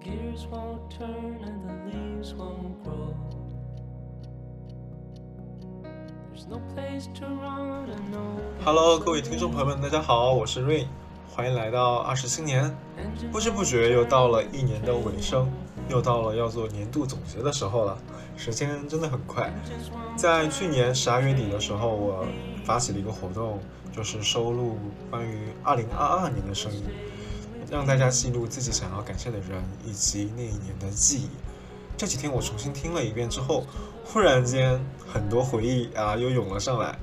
Gears won't turn and the leaves won't grow. There's no place to run and no Hello，各位听众朋友们，大家好，我是 Rain，欢迎来到二十新年。不知不觉又到了一年的尾声，又到了要做年度总结的时候了。时间真的很快。在去年十二月底的时候，我发起了一个活动，就是收录关于二零二二年的声音，让大家记录自己想要感谢的人以及那一年的记忆。这几天我重新听了一遍之后，忽然间很多回忆啊又涌了上来，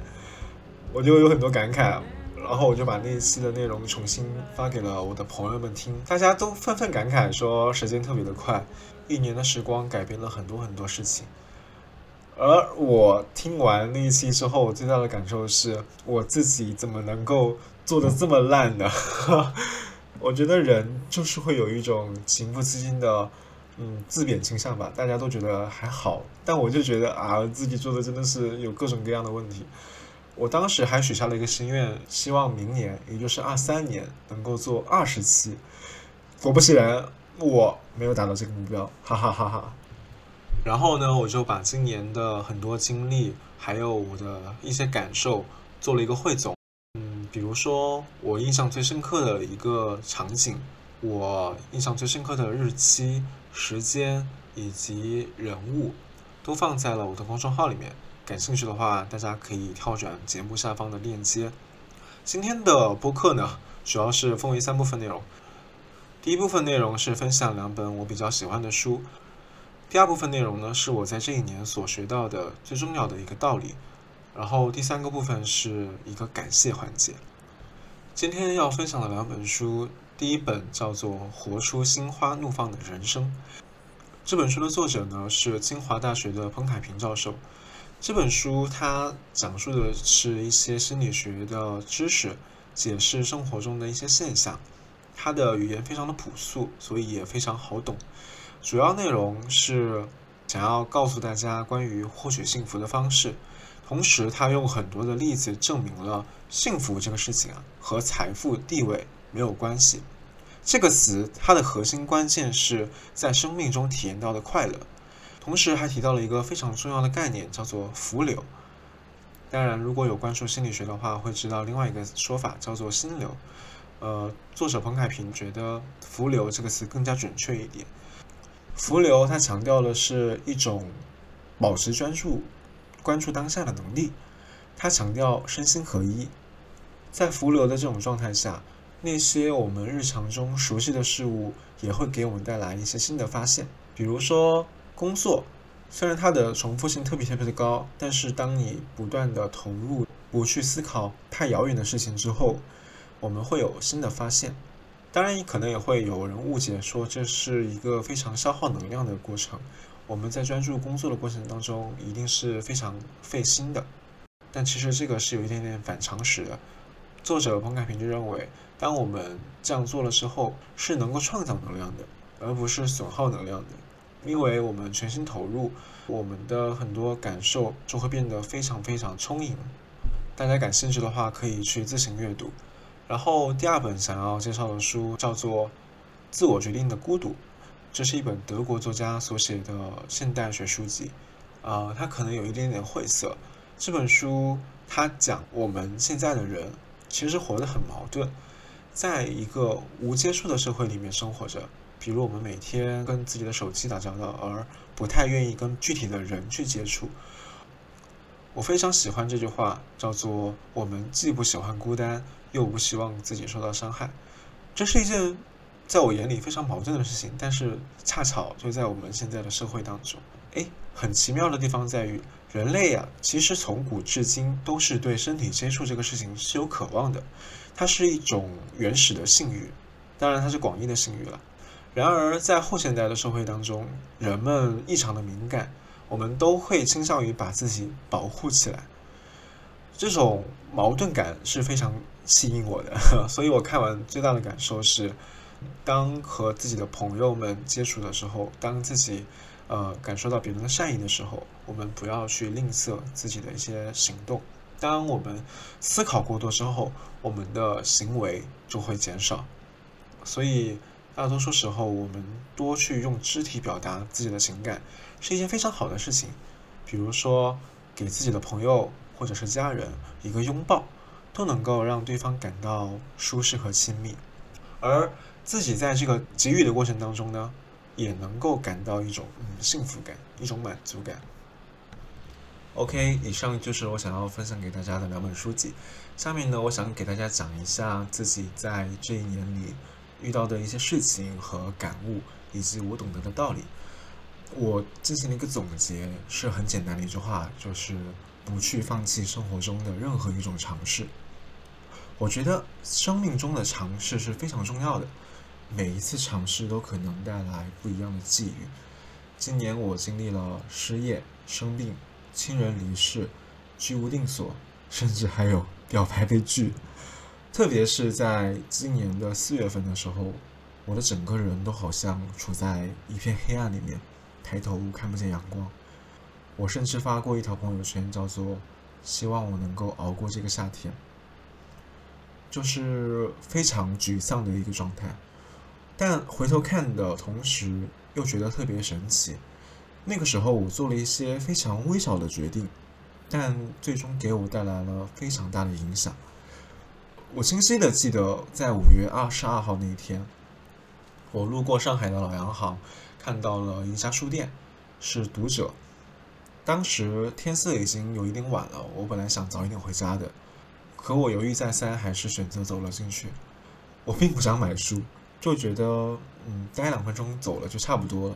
我就有很多感慨。然后我就把那一期的内容重新发给了我的朋友们听，大家都纷纷感慨说时间特别的快，一年的时光改变了很多很多事情。而我听完那一期之后，我最大的感受是我自己怎么能够做的这么烂呢？我觉得人就是会有一种情不自禁的，嗯，自贬倾向吧。大家都觉得还好，但我就觉得啊，自己做的真的是有各种各样的问题。我当时还许下了一个心愿，希望明年，也就是二三年，能够做二十期。果不其然，我没有达到这个目标，哈哈哈哈。然后呢，我就把今年的很多经历，还有我的一些感受，做了一个汇总。比如说我印象最深刻的一个场景，我印象最深刻的日期、时间以及人物，都放在了我的公众号里面。感兴趣的话，大家可以跳转节目下方的链接。今天的播客呢，主要是分为三部分内容。第一部分内容是分享两本我比较喜欢的书。第二部分内容呢，是我在这一年所学到的最重要的一个道理。然后第三个部分是一个感谢环节。今天要分享的两本书，第一本叫做《活出心花怒放的人生》。这本书的作者呢是清华大学的彭凯平教授。这本书它讲述的是一些心理学的知识，解释生活中的一些现象。它的语言非常的朴素，所以也非常好懂。主要内容是想要告诉大家关于获取幸福的方式，同时他用很多的例子证明了幸福这个事情啊和财富地位没有关系。这个词它的核心关键是在生命中体验到的快乐。同时还提到了一个非常重要的概念，叫做浮流。当然，如果有关注心理学的话，会知道另外一个说法叫做心流。呃，作者彭凯平觉得“浮流”这个词更加准确一点。浮流它强调的是一种保持专注、关注当下的能力，它强调身心合一。在浮流的这种状态下，那些我们日常中熟悉的事物也会给我们带来一些新的发现，比如说。工作虽然它的重复性特别特别的高，但是当你不断的投入，不去思考太遥远的事情之后，我们会有新的发现。当然，可能也会有人误解说这是一个非常消耗能量的过程。我们在专注工作的过程当中，一定是非常费心的。但其实这个是有一点点反常识的。作者彭凯平就认为，当我们这样做了之后，是能够创造能量的，而不是损耗能量的。因为我们全心投入，我们的很多感受就会变得非常非常充盈。大家感兴趣的话，可以去自行阅读。然后第二本想要介绍的书叫做《自我决定的孤独》，这是一本德国作家所写的现代学书籍。呃，它可能有一点点晦涩。这本书它讲我们现在的人其实活得很矛盾，在一个无接触的社会里面生活着。比如我们每天跟自己的手机打交道，而不太愿意跟具体的人去接触。我非常喜欢这句话，叫做“我们既不喜欢孤单，又不希望自己受到伤害”。这是一件在我眼里非常矛盾的事情，但是恰巧就在我们现在的社会当中。哎，很奇妙的地方在于，人类呀，其实从古至今都是对身体接触这个事情是有渴望的，它是一种原始的性欲。当然它是广义的性欲了。然而在后现代的社会当中，人们异常的敏感，我们都会倾向于把自己保护起来。这种矛盾感是非常吸引我的，所以我看完最大的感受是，当和自己的朋友们接触的时候，当自己呃感受到别人的善意的时候，我们不要去吝啬自己的一些行动。当我们思考过多之后，我们的行为就会减少。所以大多数时候，我们多去用肢体表达自己的情感，是一件非常好的事情。比如说，给自己的朋友。或者是家人一个拥抱，都能够让对方感到舒适和亲密，而自己在这个给予的过程当中呢，也能够感到一种嗯幸福感，一种满足感。OK，以上就是我想要分享给大家的两本书籍。下面呢，我想给大家讲一下自己在这一年里遇到的一些事情和感悟，以及我懂得的道理。我进行了一个总结，是很简单的一句话，就是。不去放弃生活中的任何一种尝试。我觉得生命中的尝试是非常重要的，每一次尝试都可能带来不一样的际遇。今年我经历了失业、生病、亲人离世、居无定所，甚至还有表白被拒。特别是在今年的四月份的时候，我的整个人都好像处在一片黑暗里面，抬头看不见阳光。我甚至发过一条朋友圈，叫做“希望我能够熬过这个夏天”，就是非常沮丧的一个状态。但回头看的同时，又觉得特别神奇。那个时候，我做了一些非常微小的决定，但最终给我带来了非常大的影响。我清晰的记得，在五月二十二号那一天，我路过上海的老洋行，看到了一家书店，是读者。当时天色已经有一点晚了，我本来想早一点回家的，可我犹豫再三，还是选择走了进去。我并不想买书，就觉得嗯，待两分钟走了就差不多了。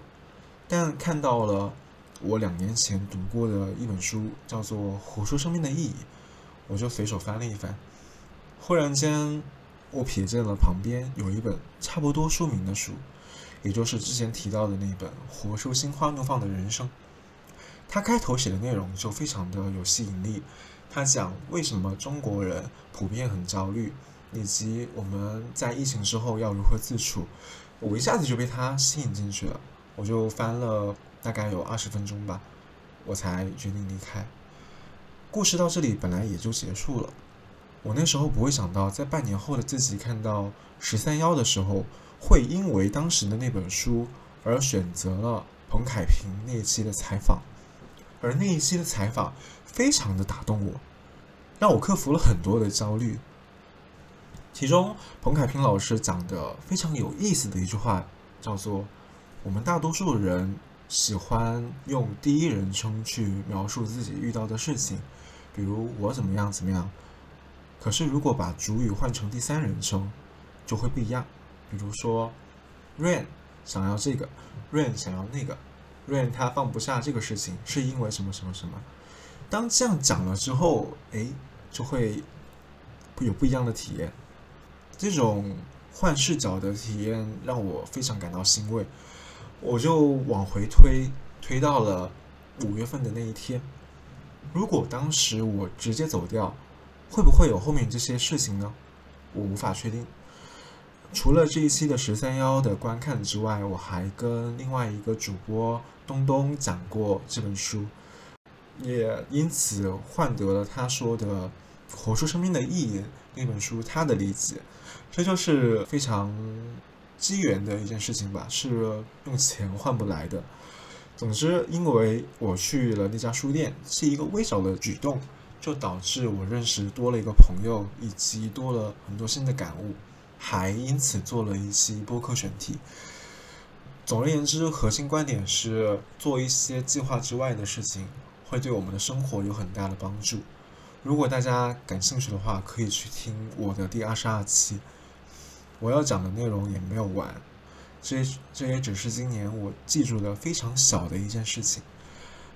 但看到了我两年前读过的一本书，叫做《活出生命的意义》，我就随手翻了一翻。忽然间，我瞥见了旁边有一本差不多书名的书，也就是之前提到的那本《活出心花怒放的人生》。他开头写的内容就非常的有吸引力，他讲为什么中国人普遍很焦虑，以及我们在疫情之后要如何自处，我一下子就被他吸引进去了，我就翻了大概有二十分钟吧，我才决定离开。故事到这里本来也就结束了，我那时候不会想到，在半年后的自己看到十三幺的时候，会因为当时的那本书而选择了彭凯平那一期的采访。而那一期的采访非常的打动我，让我克服了很多的焦虑。其中，彭凯平老师讲的非常有意思的一句话叫做：“我们大多数人喜欢用第一人称去描述自己遇到的事情，比如我怎么样怎么样。可是，如果把主语换成第三人称，就会不一样。比如说，Rain 想要这个，Rain 想要那个。” Rain 他放不下这个事情，是因为什么什么什么？当这样讲了之后，哎，就会有不一样的体验。这种换视角的体验让我非常感到欣慰。我就往回推，推到了五月份的那一天。如果当时我直接走掉，会不会有后面这些事情呢？我无法确定。除了这一期的十三幺的观看之外，我还跟另外一个主播东东讲过这本书，也因此换得了他说的《活出生命的意义》那本书他的理解，这就是非常机缘的一件事情吧，是用钱换不来的。总之，因为我去了那家书店，是一个微小的举动，就导致我认识多了一个朋友，以及多了很多新的感悟。还因此做了一期播客选题。总而言之，核心观点是做一些计划之外的事情，会对我们的生活有很大的帮助。如果大家感兴趣的话，可以去听我的第二十二期。我要讲的内容也没有完，这这也只是今年我记住的非常小的一件事情。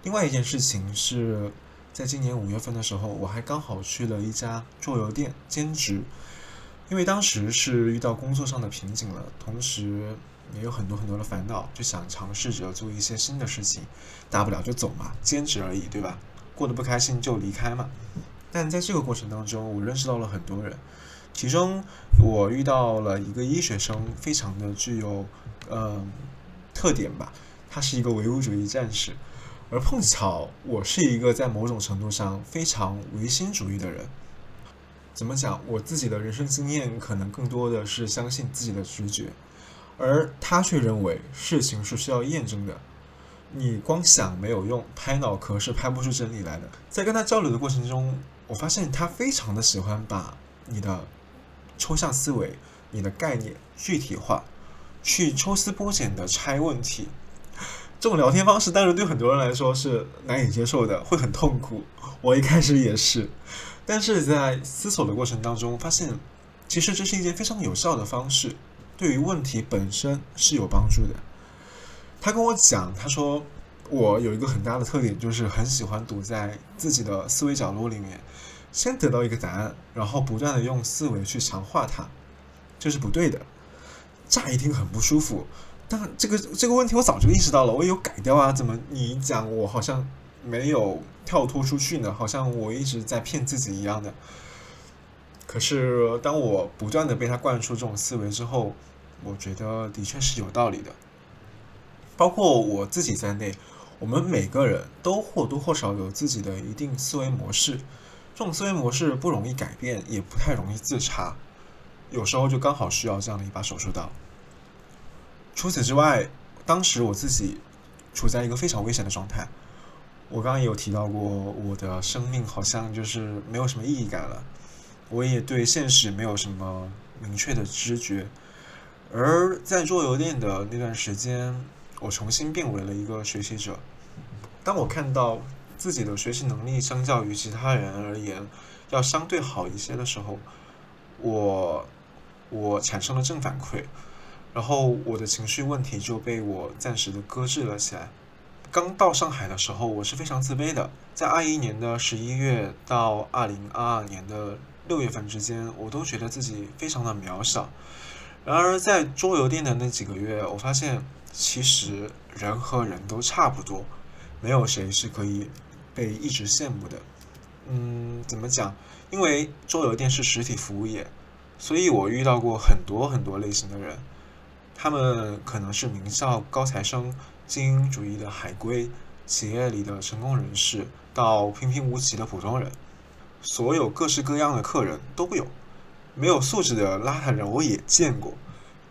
另外一件事情是在今年五月份的时候，我还刚好去了一家桌游店兼职。因为当时是遇到工作上的瓶颈了，同时也有很多很多的烦恼，就想尝试着做一些新的事情，大不了就走嘛，兼职而已，对吧？过得不开心就离开嘛。但在这个过程当中，我认识到了很多人，其中我遇到了一个医学生，非常的具有嗯特点吧，他是一个唯物主义战士，而碰巧我是一个在某种程度上非常唯心主义的人。怎么讲？我自己的人生经验可能更多的是相信自己的直觉，而他却认为事情是需要验证的。你光想没有用，拍脑壳是拍不出真理来的。在跟他交流的过程中，我发现他非常的喜欢把你的抽象思维、你的概念具体化，去抽丝剥茧的拆问题。这种聊天方式当然对很多人来说是难以接受的，会很痛苦。我一开始也是，但是在思索的过程当中，发现其实这是一件非常有效的方式，对于问题本身是有帮助的。他跟我讲，他说我有一个很大的特点，就是很喜欢堵在自己的思维角落里面，先得到一个答案，然后不断的用思维去强化它，这是不对的。乍一听很不舒服，但这个这个问题我早就意识到了，我有改掉啊。怎么你讲我好像没有跳脱出去呢？好像我一直在骗自己一样的。可是当我不断的被他灌输这种思维之后，我觉得的确是有道理的。包括我自己在内，我们每个人都或多或少有自己的一定思维模式。这种思维模式不容易改变，也不太容易自查，有时候就刚好需要这样的一把手术刀。除此之外，当时我自己处在一个非常危险的状态。我刚刚有提到过，我的生命好像就是没有什么意义感了，我也对现实没有什么明确的知觉。而在桌游店的那段时间。我重新变为了一个学习者。当我看到自己的学习能力相较于其他人而言要相对好一些的时候，我我产生了正反馈，然后我的情绪问题就被我暂时的搁置了起来。刚到上海的时候，我是非常自卑的。在二一年的十一月到二零二二年的六月份之间，我都觉得自己非常的渺小。然而在桌游店的那几个月，我发现。其实人和人都差不多，没有谁是可以被一直羡慕的。嗯，怎么讲？因为桌游店是实体服务业，所以我遇到过很多很多类型的人。他们可能是名校高材生、精英主义的海归、企业里的成功人士，到平平无奇的普通人，所有各式各样的客人都会有。没有素质的邋遢人我也见过。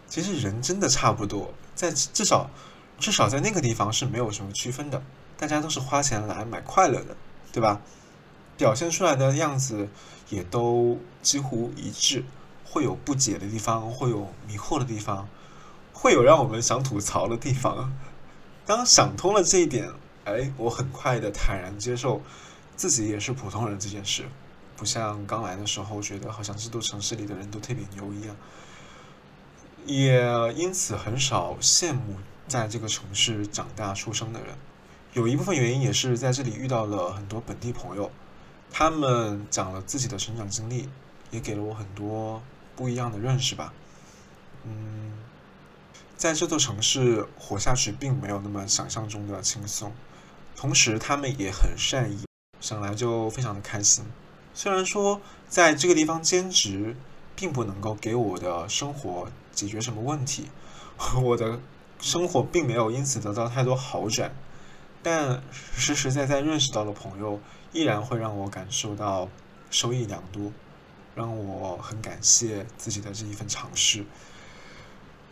其实人真的差不多。在至少，至少在那个地方是没有什么区分的，大家都是花钱来买快乐的，对吧？表现出来的样子也都几乎一致，会有不解的地方，会有迷惑的地方，会有让我们想吐槽的地方。当想通了这一点，哎，我很快的坦然接受自己也是普通人这件事，不像刚来的时候觉得好像这座城市里的人都特别牛一样。也因此很少羡慕在这个城市长大出生的人，有一部分原因也是在这里遇到了很多本地朋友，他们讲了自己的成长经历，也给了我很多不一样的认识吧。嗯，在这座城市活下去并没有那么想象中的轻松，同时他们也很善意，想来就非常的开心。虽然说在这个地方兼职，并不能够给我的生活。解决什么问题？我的生活并没有因此得到太多好转，但实实在在认识到的朋友，依然会让我感受到收益良多，让我很感谢自己的这一份尝试。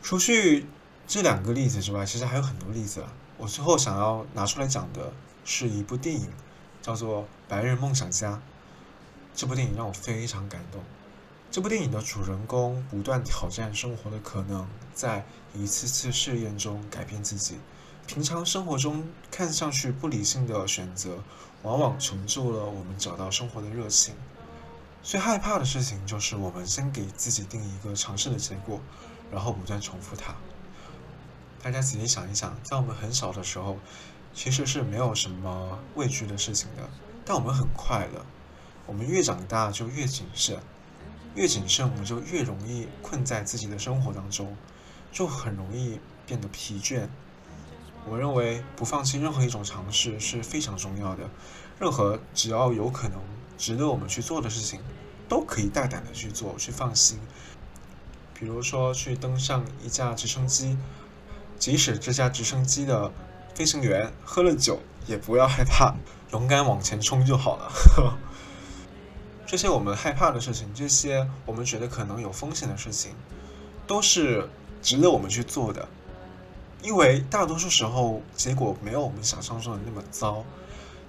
除去这两个例子之外，其实还有很多例子。我最后想要拿出来讲的是一部电影，叫做《白日梦想家》。这部电影让我非常感动。这部电影的主人公不断挑战生活的可能，在一次次试验中改变自己。平常生活中看上去不理性的选择，往往成就了我们找到生活的热情。最害怕的事情就是我们先给自己定一个尝试的结果，然后不断重复它。大家仔细想一想，在我们很小的时候，其实是没有什么畏惧的事情的，但我们很快乐。我们越长大就越谨慎。越谨慎，我们就越容易困在自己的生活当中，就很容易变得疲倦。我认为不放弃任何一种尝试是非常重要的。任何只要有可能值得我们去做的事情，都可以大胆的去做，去放心。比如说去登上一架直升机，即使这架直升机的飞行员喝了酒，也不要害怕，勇敢往前冲就好了。这些我们害怕的事情，这些我们觉得可能有风险的事情，都是值得我们去做的。因为大多数时候，结果没有我们想象中的那么糟。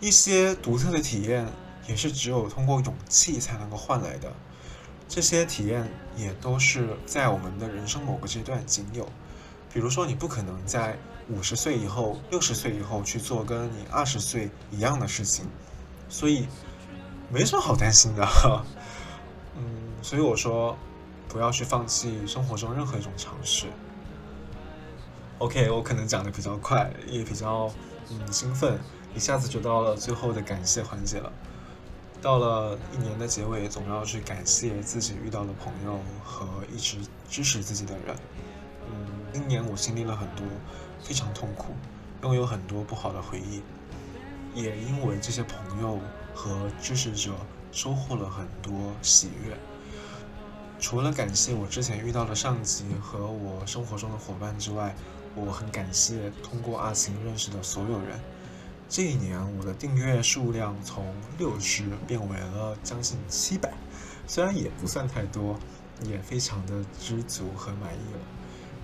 一些独特的体验，也是只有通过勇气才能够换来的。这些体验也都是在我们的人生某个阶段仅有。比如说，你不可能在五十岁以后、六十岁以后去做跟你二十岁一样的事情，所以没什么好担心的。嗯，所以我说，不要去放弃生活中任何一种尝试。OK，我可能讲的比较快，也比较嗯兴奋，一下子就到了最后的感谢环节了。到了一年的结尾，总要去感谢自己遇到的朋友和一直支持自己的人。今年我经历了很多非常痛苦，拥有很多不好的回忆，也因为这些朋友和支持者收获了很多喜悦。除了感谢我之前遇到的上级和我生活中的伙伴之外，我很感谢通过阿晴认识的所有人。这一年，我的订阅数量从六十变为了将近七百，虽然也不算太多，也非常的知足和满意了。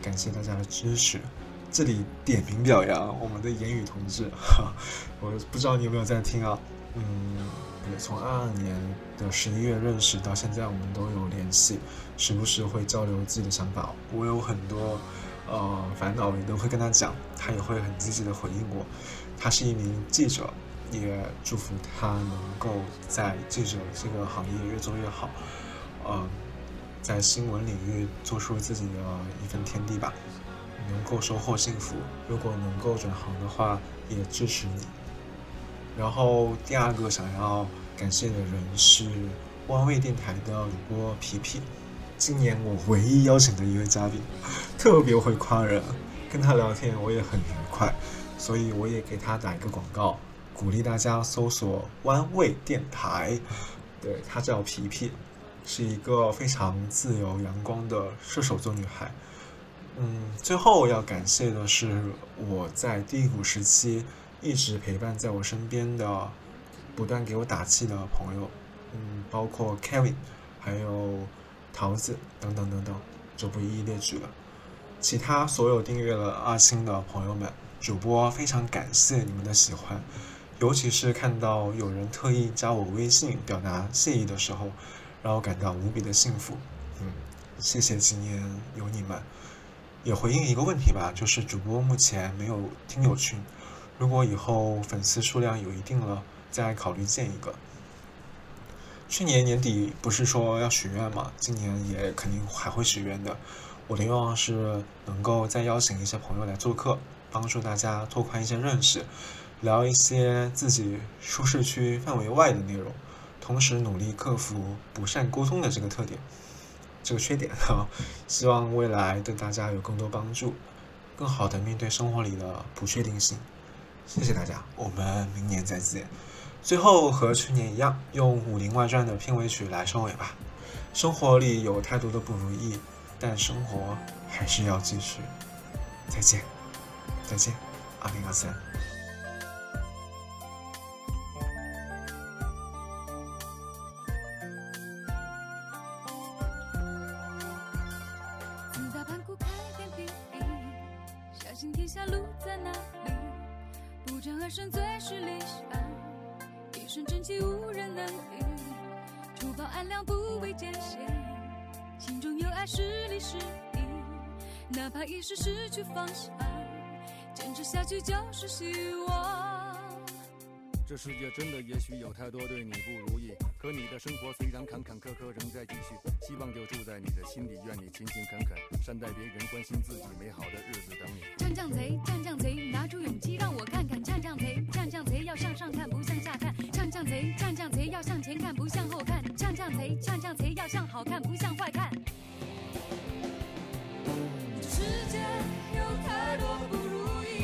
感谢大家的支持，这里点名表扬我们的言语同志，哈，我不知道你有没有在听啊？嗯，从二二年的十一月认识到现在，我们都有联系，时不时会交流自己的想法。我有很多。呃，烦恼也都会跟他讲，他也会很积极的回应我。他是一名记者，也祝福他能够在记者这个行业越做越好。呃，在新闻领域做出自己的一份天地吧，能够收获幸福。如果能够转行的话，也支持你。然后第二个想要感谢的人是万位电台的主播皮皮。今年我唯一邀请的一位嘉宾，特别会夸人，跟他聊天我也很愉快，所以我也给他打一个广告，鼓励大家搜索弯位电台。对他叫皮皮，是一个非常自由阳光的射手座女孩。嗯，最后要感谢的是我在低谷时期一直陪伴在我身边的、不断给我打气的朋友，嗯，包括 Kevin，还有。桃子等等等等，就不一一列举了。其他所有订阅了阿星的朋友们，主播非常感谢你们的喜欢，尤其是看到有人特意加我微信表达谢意的时候，让我感到无比的幸福。嗯，谢谢今年有你们。也回应一个问题吧，就是主播目前没有听友群，如果以后粉丝数量有一定了，再考虑建一个。去年年底不是说要许愿嘛？今年也肯定还会许愿的。我的愿望是能够再邀请一些朋友来做客，帮助大家拓宽一些认识，聊一些自己舒适区范围外的内容，同时努力克服不善沟通的这个特点，这个缺点哈。希望未来对大家有更多帮助，更好的面对生活里的不确定性。谢谢大家，我们明年再见。最后和去年一样，用《武林外传》的片尾曲来收尾吧。生活里有太多的不如意，但生活还是要继续。再见，再见，二零二三。是理是义，哪怕一时失去方向，坚持下去就是希望。这世界真的也许有太多对你不如意，可你的生活虽然坎坎坷坷仍在继续，希望就住在你的心里，愿你勤勤恳恳，善待别人，关心自己，美好的日子等你。降降贼，降降贼，拿出勇气让我看看，降降贼，降降贼要向上看，不向下看。降降贼，降降贼要向前看，不向后看。降降贼，降降贼要向好。这世界有太多不如意。